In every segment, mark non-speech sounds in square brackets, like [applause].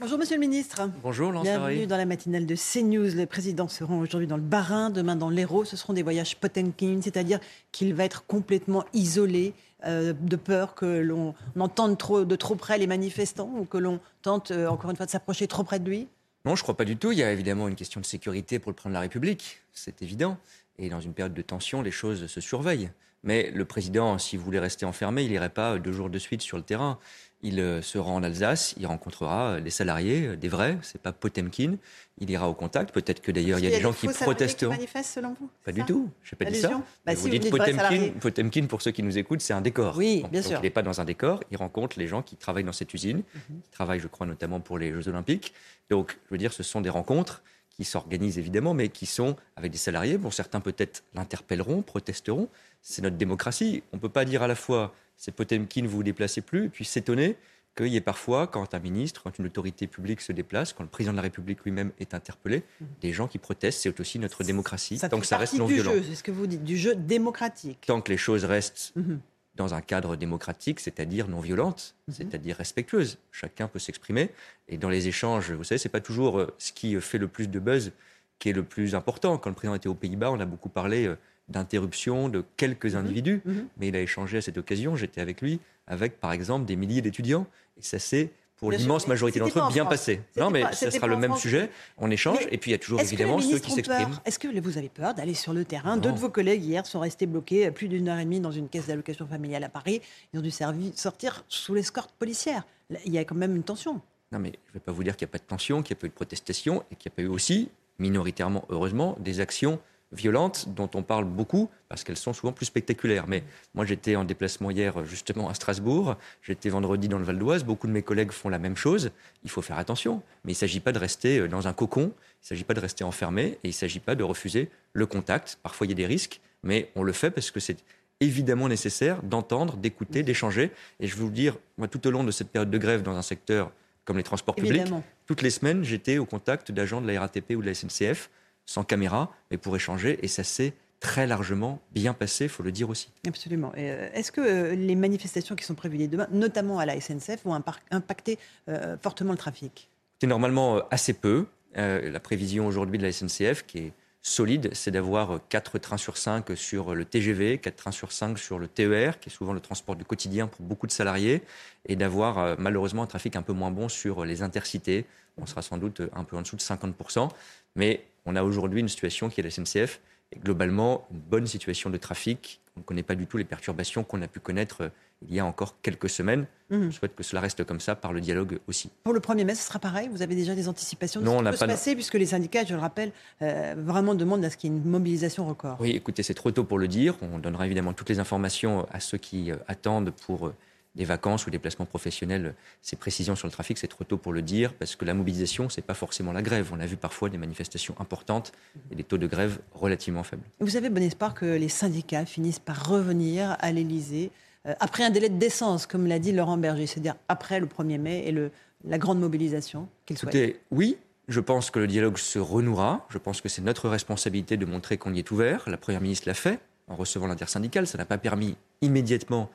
Bonjour Monsieur le Ministre. Bonjour Lance Bienvenue dans la matinale de CNews. Le président se rend aujourd'hui dans le Bas-Rhin, demain dans l'Hérault. Ce seront des voyages Potemkin, c'est-à-dire qu'il va être complètement isolé euh, de peur que l'on entende trop, de trop près les manifestants ou que l'on tente euh, encore une fois de s'approcher trop près de lui Non, je ne crois pas du tout. Il y a évidemment une question de sécurité pour le président de la République, c'est évident. Et dans une période de tension, les choses se surveillent. Mais le président, s'il voulait rester enfermé, il n'irait pas deux jours de suite sur le terrain. Il euh, se rend en Alsace, il rencontrera les salariés, euh, des vrais, c'est pas Potemkin. Il ira au contact. Peut-être que d'ailleurs il y a, des gens qui protesteront. Qui selon vous Pas du tout. Je n'ai pas dit ça. Bah, vous dites Potemkin, Potemkin, pour ceux qui nous écoutent, c'est un décor. Oui, bien donc sûr. il n'est pas dans un décor. Il rencontre les gens qui travaillent dans cette usine, Mhm. qui travaillent, je crois, notamment pour les Jeux Olympiques. Donc, je veux dire, ce sont des rencontres qui s'organisent évidemment, mais qui sont avec des salariés. Bon, certains peut-être l'interpelleront, protesteront. C'est notre démocratie. On ne peut pas dire à la fois c'est Potemkin, vous vous déplacez plus, et puis s'étonner qu'il y ait parfois, quand un ministre, quand une autorité publique se déplace, quand le président de la République lui-même est interpellé, des gens qui protestent. C'est aussi notre démocratie, Ça tant que ça reste non du violent. c'est ce que vous dites, du jeu démocratique. Tant que les choses restent Mhm. dans un cadre démocratique, c'est-à-dire non violente, c'est-à-dire respectueuse. Chacun peut s'exprimer. Et dans les échanges, vous savez, c'est pas toujours euh, ce qui fait le plus de buzz qui est le plus important. Quand le président était aux Pays-Bas, on a beaucoup parlé euh, d'interruption de quelques individus, Mhm. mais il a échangé à cette occasion, j'étais avec lui, avec par exemple des milliers d'étudiants. Et ça s'est, pour l'immense majorité d'entre eux, en bien France. passé. Non, mais pas- ça sera le même France. sujet. On échange, Mais et puis il y a toujours évidemment ceux qui s'expriment. Est-ce que vous avez peur d'aller sur le terrain? Deux de vos collègues hier sont restés bloqués plus d'une heure et demie dans une caisse d'allocation familiale à Paris. Ils ont dû sortir sous l'escorte policière. Là, Il y a quand même une tension. Non, mais je ne vais pas vous dire qu'il n'y a pas de tension, qu'il n'y a pas eu de protestation et qu'il n'y a pas eu aussi, minoritairement, heureusement, des actions violentes dont on parle beaucoup parce qu'elles sont souvent plus spectaculaires. Mais moi, j'étais en déplacement hier, justement, à Strasbourg. J'étais vendredi dans le Val d'Oise. Beaucoup de mes collègues font la même chose. Il faut faire attention. Mais il ne s'agit pas de rester euh, dans un cocon. Il ne s'agit pas de rester enfermé et il ne s'agit pas de refuser le contact. Parfois, il y a des risques, mais on le fait parce que c'est évidemment nécessaire d'entendre, d'écouter, d'échanger. Et je vais vous le dire, moi, tout au long de cette période de grève dans un secteur comme les transports publics, Évidemment. toutes les semaines, j'étais au contact d'agents de la RATP ou de la SNCF, sans caméra, mais pour échanger, et ça s'est très largement bien passé, il faut le dire aussi. Absolument. Euh, Est-ce que euh, les manifestations qui sont prévues dès demain, notamment à la SNCF, vont impacter euh, fortement le trafic? C'est normalement assez peu. La prévision aujourd'hui de la SNCF, qui est solide, c'est d'avoir 4 trains sur 5 sur le TGV, 4 trains sur 5 sur le TER, qui est souvent le transport du quotidien pour beaucoup de salariés, et d'avoir malheureusement un trafic un peu moins bon sur les intercités. On sera sans doute un peu en dessous de 50%, mais on a aujourd'hui une situation qui est la SNCF, et globalement une bonne situation de trafic. On ne connaît pas du tout les perturbations qu'on a pu connaître euh, il y a encore quelques semaines. Mhm. Je souhaite que cela reste comme ça par le dialogue aussi. Pour le 1er mai, ce sera pareil Vous avez déjà des anticipations de Non, ce on qui n'a peut pas se passer, puisque les syndicats, je le rappelle, euh, vraiment demandent à ce qu'il y ait une mobilisation record Oui, écoutez, c'est trop tôt pour le dire. On donnera évidemment toutes les informations à ceux qui euh, attendent pour euh, des vacances ou des placements professionnels. Ces précisions sur le trafic, c'est trop tôt pour le dire, parce que la mobilisation, c'est pas forcément la grève. On a vu parfois des manifestations importantes et des taux de grève relativement faibles. Vous avez bon espoir que les syndicats finissent par revenir à l'Élysée euh, après un délai de décence, comme l'a dit Laurent Berger, c'est-à-dire après le 1er mai et le, la grande mobilisation qu'ils souhaitent oui, je pense que le dialogue se renouera. Je pense que c'est notre responsabilité de montrer qu'on y est ouvert. La Première ministre l'a fait en recevant l'intersyndicale. Ça n'a pas permis immédiatement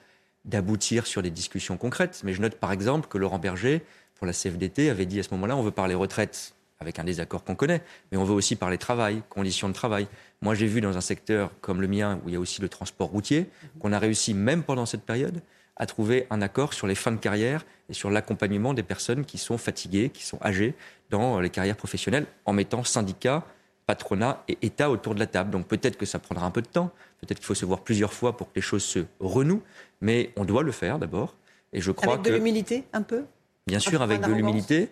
d'aboutir sur des discussions concrètes. Mais je note par exemple que Laurent Berger, pour la CFDT, avait dit à ce moment-là, on veut parler retraite avec un désaccord qu'on connaît, mais on veut aussi parler travail, conditions de travail. Moi, j'ai vu dans un secteur comme le mien, où il y a aussi le transport routier, qu'on a réussi, même pendant cette période, à trouver un accord sur les fins de carrière et sur l'accompagnement des personnes qui sont fatiguées, qui sont âgées dans les carrières professionnelles, en mettant syndicats, patronat et État autour de la table. Donc peut-être que ça prendra un peu de temps, peut-être qu'il faut se voir plusieurs fois pour que les choses se renouent, mais on doit le faire d'abord. Et je crois Avec de l'humilité, un peu? Bien sûr, avec de l'humilité,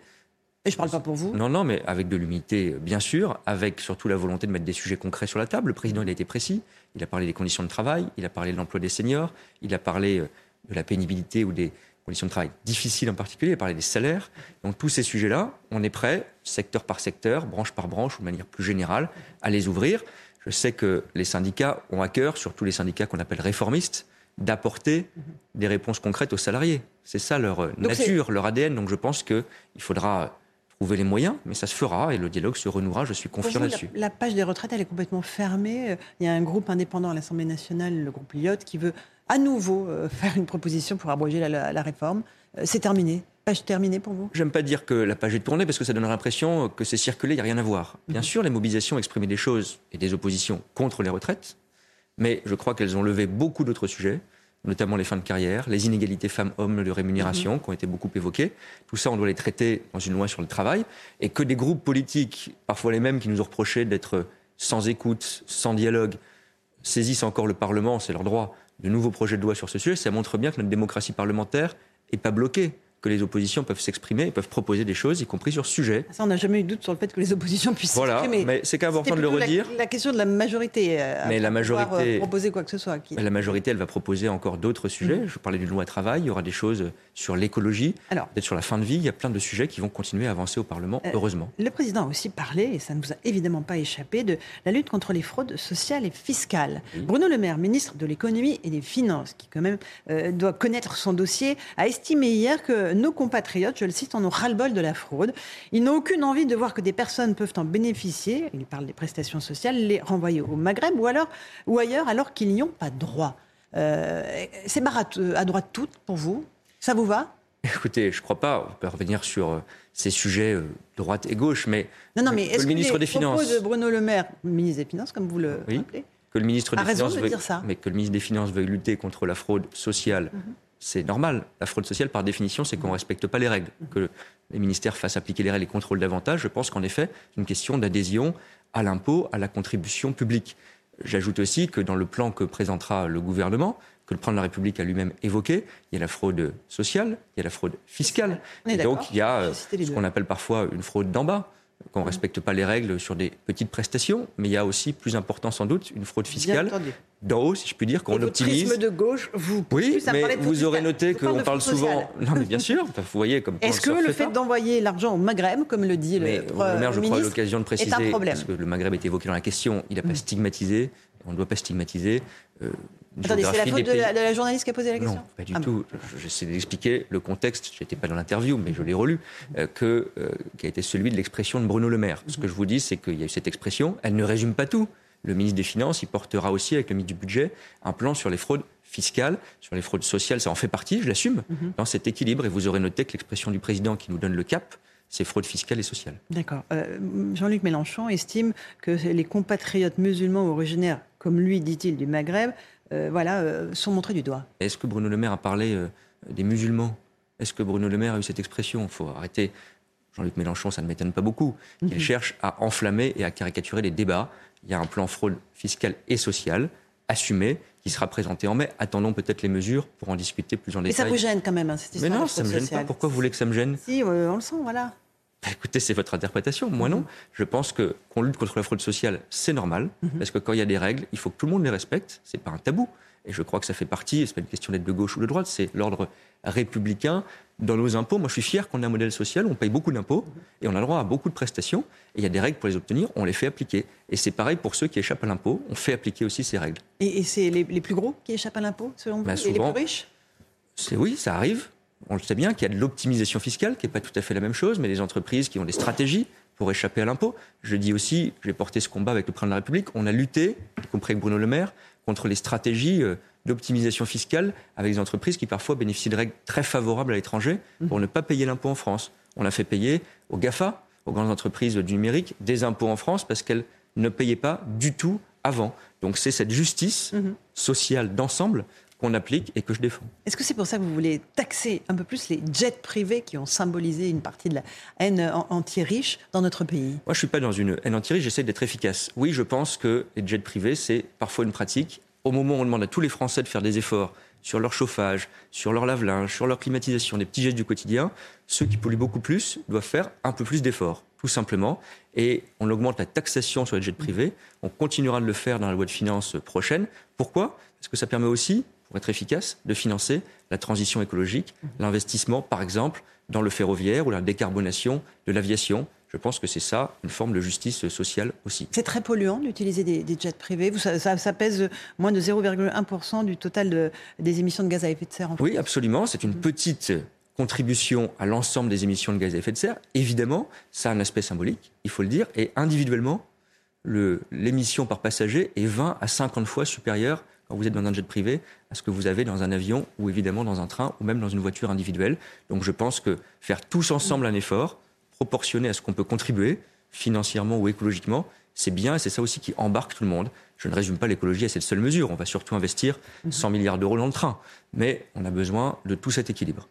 Et je ne parle pas pour vous. non, non, mais avec de l'humilité, bien sûr, avec surtout la volonté de mettre des sujets concrets sur la table. Le président, il a été précis. Il a parlé des conditions de travail, il a parlé de l'emploi des seniors, il a parlé euh, de la pénibilité ou des conditions de travail difficiles en particulier, parlé des salaires. Donc tous ces sujets-là, on est prêt, secteur par secteur, branche par branche, ou de manière plus générale, à les ouvrir. Je sais que les syndicats ont à cœur, surtout les syndicats qu'on appelle réformistes, d'apporter des réponses concrètes aux salariés. C'est ça leur euh, nature, leur ADN. Donc je pense qu'il faudra trouver les moyens, mais ça se fera et le dialogue se renouera, je suis confiant vous, la, là-dessus. la page des retraites, elle est complètement fermée. Il y a un groupe indépendant à l'Assemblée nationale, le groupe Lyotte, qui veut à nouveau [laughs] faire une proposition pour abroger la, réforme. c'est terminé Page terminée pour vous? J'aime pas dire que la page est tournée parce que ça donne l'impression que c'est circulé, il n'y a rien à voir. Bien mhm. sûr, les mobilisations exprimaient des choses et des oppositions contre les retraites, mais je crois qu'elles ont levé beaucoup d'autres sujets notamment les fins de carrière, les inégalités femmes-hommes de rémunération, mhm. qui ont été beaucoup évoquées. Tout ça, on doit les traiter dans une loi sur le travail. Et que des groupes politiques, parfois les mêmes qui nous ont reproché d'être sans écoute, sans dialogue, saisissent encore le Parlement, c'est leur droit, de nouveaux projets de loi sur ce sujet, ça montre bien que notre démocratie parlementaire n'est pas bloquée que les oppositions peuvent s'exprimer et peuvent proposer des choses, y compris sur ce sujet. Ça, on n'a jamais eu de doute sur le fait que les oppositions puissent s'exprimer. Voilà, mais c'est important de le redire. La, question de la majorité. Euh, mais la majorité. Euh, proposer quoi que ce soit. La majorité, elle va proposer encore d'autres sujets. Mm-hmm. Je parlais d'une loi travail. Il y aura des choses sur l'écologie, peut-être sur la fin de vie. Il y a plein de sujets qui vont continuer à avancer au Parlement, euh, heureusement. Le président a aussi parlé, et ça ne nous a évidemment pas échappé, de la lutte contre les fraudes sociales et fiscales. Bruno Le Maire, ministre de l'économie et des finances, qui quand même doit connaître son dossier, a estimé hier que nos compatriotes je le cite, en ont ras-le-bol de la fraude. Ils n'ont aucune envie de voir que des personnes peuvent en bénéficier, il parle des prestations sociales, les renvoyer au Maghreb ou, alors, ou ailleurs alors qu'ils n'y ont pas droit. Euh, c'est barre à, droite toute pour vous Ça vous va? Écoutez, je ne crois pas. On peut revenir sur euh, ces sujets euh, droite et gauche, mais, non, non, mais est-ce le ministre des Finances, de Bruno Le Maire, ministre des Finances, comme vous le oui, que le ministre des Finances veuille, mais que le ministre des Finances veuille lutter contre la fraude sociale, mhm c'est normal. La fraude sociale, par définition, c'est qu'on ne respecte pas les règles. Que les ministères fassent appliquer les règles et contrôlent davantage, je pense qu'en effet, c'est une question d'adhésion à l'impôt, à la contribution publique. J'ajoute aussi que dans le plan que présentera le gouvernement, que le plan de la République a lui-même évoqué, il y a la fraude sociale, il y a la fraude fiscale. Et donc, il y a ce qu'on appelle parfois une fraude d'en bas qu'on ne respecte pas les règles sur des petites prestations, mais il y a aussi, plus important sans doute, une fraude fiscale d'en haut, si je puis dire, qu'on optimise. de gauche, vous. Oui, mais vous aurez noté qu'on parle souvent. Non, mais bien sûr. Vous voyez comme. Est-ce que le fait d'envoyer l'argent au Maghreb, comme le dit le, le maire, je crois, l'occasion de préciser, parce que le Maghreb est évoqué dans la question, il n'a pas mm. stigmatisé. On ne doit pas stigmatiser. Euh, Attendez, c'est la faute de la, journaliste qui a posé la question Non, pas du ah tout. J'essaie d'expliquer le contexte, je n'étais pas dans l'interview, mais je l'ai relu, euh, que, euh, qui a été celui de l'expression de Bruno Le Maire. Ce que je vous dis, c'est qu'il y a eu cette expression, elle ne résume pas tout. Le ministre des Finances, il portera aussi, avec le ministre du Budget, un plan sur les fraudes fiscales, sur les fraudes sociales, ça en fait partie, je l'assume, mhm. dans cet équilibre. Et vous aurez noté que l'expression du président qui nous donne le cap, c'est fraude fiscale et sociale. D'accord. Euh, Jean-Luc Mélenchon estime que les compatriotes musulmans originaires, comme lui, dit-il, du Maghreb, voilà, euh, sont montrés du doigt. Est-ce que Bruno Le Maire a parlé euh, des musulmans? Est-ce que Bruno Le Maire a eu cette expression? Il faut arrêter. Jean-Luc Mélenchon, ça ne m'étonne pas beaucoup. Il mhm. cherche à enflammer et à caricaturer les débats. Il y a un plan fraude fiscale et sociale assumé qui sera présenté en mai. Attendons peut-être les mesures pour en discuter plus en détail. Mais ça vous gêne quand même, hein, cette histoire Mais non, ça ne me gêne pas. Pourquoi vous voulez que ça me gêne? Si, on le sent, voilà. Bah, écoutez, c'est votre interprétation. Moi, non. Je pense que qu'on lutte contre la fraude sociale, c'est normal. Mhm. Parce que quand il y a des règles, il faut que tout le monde les respecte. C'est pas un tabou. Et je crois que ça fait partie, c'est pas une question d'être de gauche ou de droite, c'est l'ordre républicain. Dans nos impôts, moi je suis fier qu'on ait un modèle social où on paye beaucoup d'impôts et on a le droit à beaucoup de prestations. Et il y a des règles pour les obtenir, on les fait appliquer. Et c'est pareil pour ceux qui échappent à l'impôt, on fait appliquer aussi ces règles. Et, c'est les, plus gros qui échappent à l'impôt, selon vous, bah, et les plus riches? Oui, ça arrive. On le sait bien qu'il y a de l'optimisation fiscale, qui n'est pas tout à fait la même chose, mais les entreprises qui ont des stratégies pour échapper à l'impôt. Je dis aussi, j'ai porté ce combat avec le président de la République, on a lutté, y compris avec Bruno Le Maire, contre les stratégies euh, d'optimisation fiscale avec des entreprises qui parfois bénéficient de règles très favorables à l'étranger pour ne pas payer l'impôt en France. On a fait payer aux GAFA, aux grandes entreprises du numérique, des impôts en France parce qu'elles ne payaient pas du tout avant. Donc c'est cette justice mhm. sociale d'ensemble qu'on applique et que je défends. Est-ce que c'est pour ça que vous voulez taxer un peu plus les jets privés qui ont symbolisé une partie de la haine anti-riche dans notre pays? Moi, je ne suis pas dans une haine anti-riche, j'essaie d'être efficace. Oui, je pense que les jets privés, c'est parfois une pratique au moment où on demande à tous les Français de faire des efforts sur leur chauffage, sur leur lave-linge, sur leur climatisation, des petits gestes du quotidien, ceux qui polluent beaucoup plus doivent faire un peu plus d'efforts, tout simplement. Et on augmente la taxation sur les jets privés. On continuera de le faire dans la loi de finances prochaine. Pourquoi? Parce que ça permet aussi, pour être efficace, de financer la transition écologique, l'investissement, par exemple, dans le ferroviaire ou la décarbonation de l'aviation, je pense que c'est ça, une forme de justice sociale aussi. C'est très polluant d'utiliser des, jets privés. ça, pèse moins de 0,1% du total des émissions de gaz à effet de serre en France. Oui, absolument. C'est une petite contribution à l'ensemble des émissions de gaz à effet de serre. Évidemment, ça a un aspect symbolique, il faut le dire. Et individuellement, l'émission par passager est 20 à 50 fois supérieure vous êtes dans un jet privé à ce que vous avez dans un avion ou évidemment dans un train ou même dans une voiture individuelle? Donc je pense que faire tous ensemble un effort, proportionné à ce qu'on peut contribuer, financièrement ou écologiquement, c'est bien et c'est ça aussi qui embarque tout le monde. Je ne résume pas l'écologie à cette seule mesure. On va surtout investir 100 mhm. milliards d'euros dans le train. Mais on a besoin de tout cet équilibre.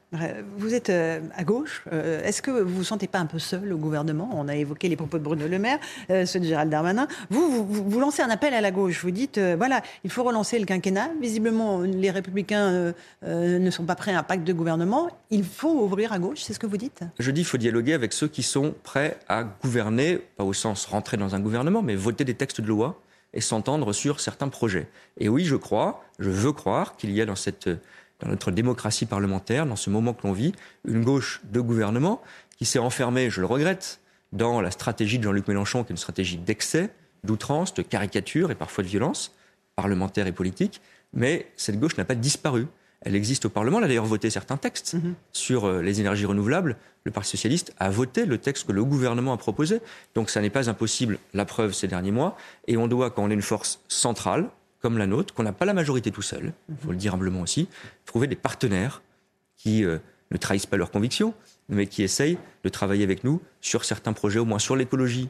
Vous êtes euh, à gauche. Euh, est-ce que vous vous sentez pas un peu seul au gouvernement? On a évoqué les propos de Bruno Le Maire, euh, ceux de Gérald Darmanin. Vous, vous, lancez un appel à la gauche. Vous dites, voilà, il faut relancer le quinquennat. Visiblement, les républicains ne sont pas prêts à un pacte de gouvernement. Il faut ouvrir à gauche. C'est ce que vous dites? Je dis, il faut dialoguer avec ceux qui sont prêts à gouverner, pas au sens rentrer dans un gouvernement, mais voter des textes de loi et s'entendre sur certains projets. Et oui, je crois, je veux croire qu'il y a dans, cette, dans notre démocratie parlementaire, dans ce moment que l'on vit, une gauche de gouvernement qui s'est enfermée, je le regrette, dans la stratégie de Jean-Luc Mélenchon, qui est une stratégie d'excès, d'outrance, de caricature et parfois de violence parlementaire et politique. Mais cette gauche n'a pas disparu elle existe au Parlement. Elle a d'ailleurs voté certains textes mhm. sur euh, les énergies renouvelables. Le Parti socialiste a voté le texte que le gouvernement a proposé. Donc ça n'est pas impossible, la preuve ces derniers mois. Et on doit, quand on est une force centrale, comme la nôtre, qu'on n'a pas la majorité tout seul, il faut le dire humblement aussi, trouver des partenaires qui euh, ne trahissent pas leurs convictions, mais qui essayent de travailler avec nous sur certains projets, au moins sur l'écologie,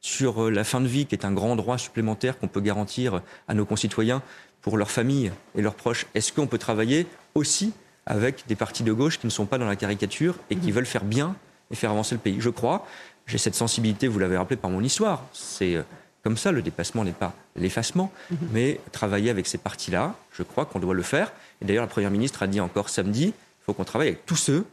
sur euh, la fin de vie, qui est un grand droit supplémentaire qu'on peut garantir à nos concitoyens pour leurs familles et leurs proches Est-ce qu'on peut travailler aussi avec des partis de gauche qui ne sont pas dans la caricature et qui mhm. veulent faire bien et faire avancer le pays Je crois, j'ai cette sensibilité, vous l'avez rappelé par mon histoire, c'est euh, comme ça, le dépassement n'est pas l'effacement, mhm. mais travailler avec ces partis-là, je crois qu'on doit le faire. Et d'ailleurs, la Première ministre a dit encore samedi, il faut qu'on travaille avec tous ceux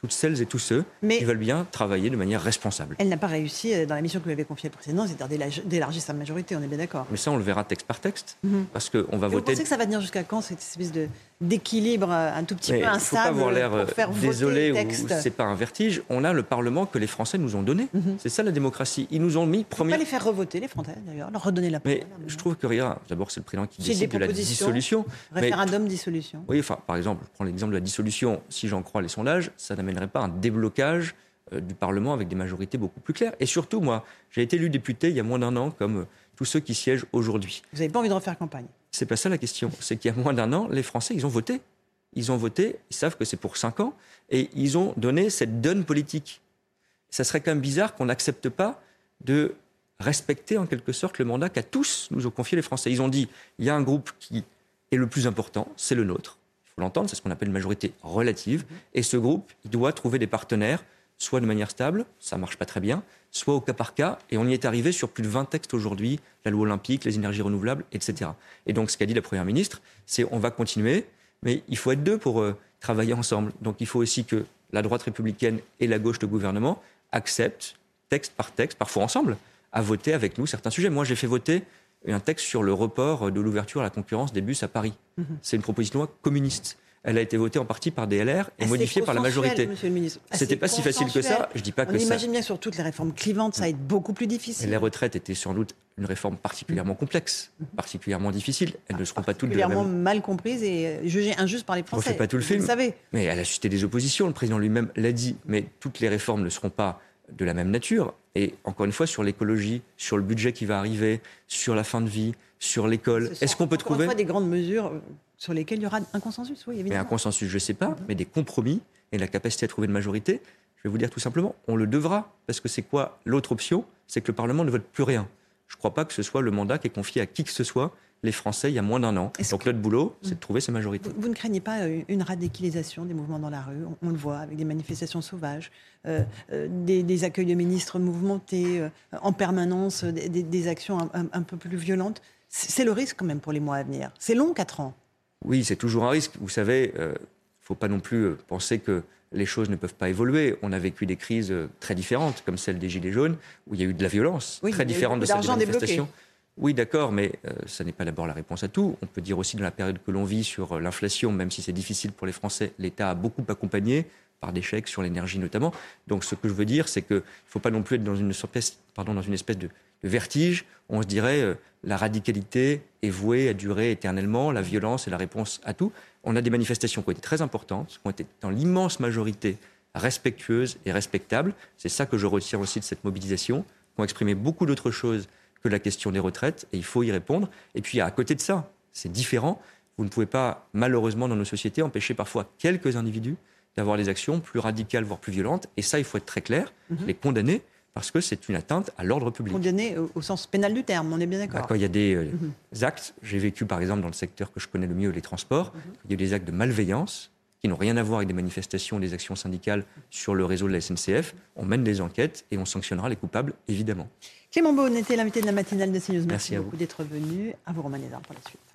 toutes celles et tous ceux qui veulent bien travailler de manière responsable. Elle n'a pas réussi euh, dans la mission que vous avez confiée président, c'est-à-dire d'élargir sa majorité, on est bien d'accord. Mais ça, on le verra texte par texte, mhm. parce qu'on va voter. Vous pensez que ça va tenir jusqu'à quand cette espèce de d'équilibre euh, un tout petit peu instable. Il faut pas avoir l'air euh, désolé ou c'est pas un vertige. On a le Parlement que les Français nous ont donné. Mhm. C'est ça la démocratie. Ils nous ont mis premier. Pas les faire revoter les Français d'ailleurs, leur redonner la parole. Mais je trouve que rien. D'abord, c'est le président qui décide de la dissolution. Référendum dissolution. Oui, enfin, par exemple, je prends l'exemple de la dissolution. Si j'en crois les sondages, ça n'amènerait pas un déblocage euh, du Parlement avec des majorités beaucoup plus claires. Et surtout, moi, j'ai été élu député il y a moins d'un an, comme tous ceux qui siègent aujourd'hui. Vous n'avez pas envie de refaire campagne? C'est pas ça la question. C'est qu'il y a moins d'un an, les Français, ils ont voté. Ils ont voté, ils savent que c'est pour cinq ans, et ils ont donné cette donne politique. Ça serait quand même bizarre qu'on n'accepte pas de respecter en quelque sorte le mandat qu'à tous nous ont confié les Français. Ils ont dit, il y a un groupe qui est le plus important, c'est le nôtre. Il faut l'entendre, c'est ce qu'on appelle une majorité relative. Et ce groupe, il doit trouver des partenaires soit de manière stable, ça marche pas très bien, soit au cas par cas, et on y est arrivé sur plus de 20 textes aujourd'hui, la loi olympique, les énergies renouvelables, etc. Et donc ce qu'a dit la Première ministre, c'est on va continuer, mais il faut être deux pour euh, travailler ensemble. Donc il faut aussi que la droite républicaine et la gauche de gouvernement acceptent, texte par texte, parfois ensemble, à voter avec nous certains sujets. Moi, j'ai fait voter un texte sur le report de l'ouverture à la concurrence des bus à Paris. Mhm. C'est une proposition de loi communiste elle a été votée en partie par DLR et modifiée par la majorité. C'était pas si facile que ça. Je dis pas On que ça. imagine bien sur toutes les réformes clivantes, ça va être beaucoup plus difficile. les retraites étaient sans doute une réforme particulièrement complexe, particulièrement difficile. Elles ne seront pas toutes de la même... mal comprises et euh, jugées injustes par les Français. On fait pas tout le film. Vous savez. Mais elle a suscité des oppositions. Le président lui-même l'a dit. Mais toutes les réformes ne seront pas de la même nature. Et encore une fois, sur l'écologie, sur le budget qui va arriver, sur la fin de vie, sur l'école, est-ce qu'on peut trouver... Fois, des grandes mesures euh, sur lesquels il y aura un consensus, oui, évidemment. Mais un consensus, je ne sais pas, mhm. mais des compromis et la capacité à trouver une majorité, je vais vous dire tout simplement, on le devra. Parce que c'est quoi l'autre option? C'est que le Parlement ne vote plus rien. Je ne crois pas que ce soit le mandat qui est confié à qui que ce soit les Français il y a moins d'un an. Donc notre boulot, c'est de mhm. trouver ces majorités. Vous, ne craignez pas euh, une radicalisation des mouvements dans la rue? On, le voit avec des manifestations sauvages, euh, euh, des, accueils de ministres mouvementés, en permanence, des, actions un, un, peu plus violentes. C'est le risque quand même pour les mois à venir. C'est long, quatre ans. Oui, c'est toujours un risque. Vous savez, il euh, ne faut pas non plus euh, penser que les choses ne peuvent pas évoluer. On a vécu des crises euh, très différentes, comme celle des Gilets jaunes, où il y a eu de la violence, très différente de celle des manifestations. Oui, d'accord, mais ça n'est pas d'abord la réponse à tout. On peut dire aussi dans la période que l'on vit sur l'inflation, même si c'est difficile pour les Français, l'État a beaucoup accompagné par des chèques sur l'énergie notamment. Donc ce que je veux dire, c'est qu'il ne faut pas non plus être dans une espèce, de, vertige. On se dirait la radicalité est vouée à durer éternellement, la violence est la réponse à tout. On a des manifestations qui ont été très importantes, qui ont été dans l'immense majorité respectueuses et respectables. C'est ça que je retiens aussi de cette mobilisation, qui ont exprimé beaucoup d'autres choses que la question des retraites, et il faut y répondre. Et puis à côté de ça, c'est différent. Vous ne pouvez pas, malheureusement, dans nos sociétés, empêcher parfois quelques individus d'avoir des actions plus radicales, voire plus violentes. Et ça, il faut être très clair, mhm. les condamner, parce que c'est une atteinte à l'ordre public. Condamner au, sens pénal du terme, on est bien d'accord. Quand il y a des euh, mhm. actes, j'ai vécu par exemple dans le secteur que je connais le mieux, les transports, mhm. il y a des actes de malveillance qui n'ont rien à voir avec des manifestations des actions syndicales sur le réseau de la SNCF. On mène des enquêtes et on sanctionnera les coupables, évidemment. Clément Beaune était l'invité de la matinale de CNews. Merci, Merci à beaucoup d'être venu. À vous, Romain pour la suite.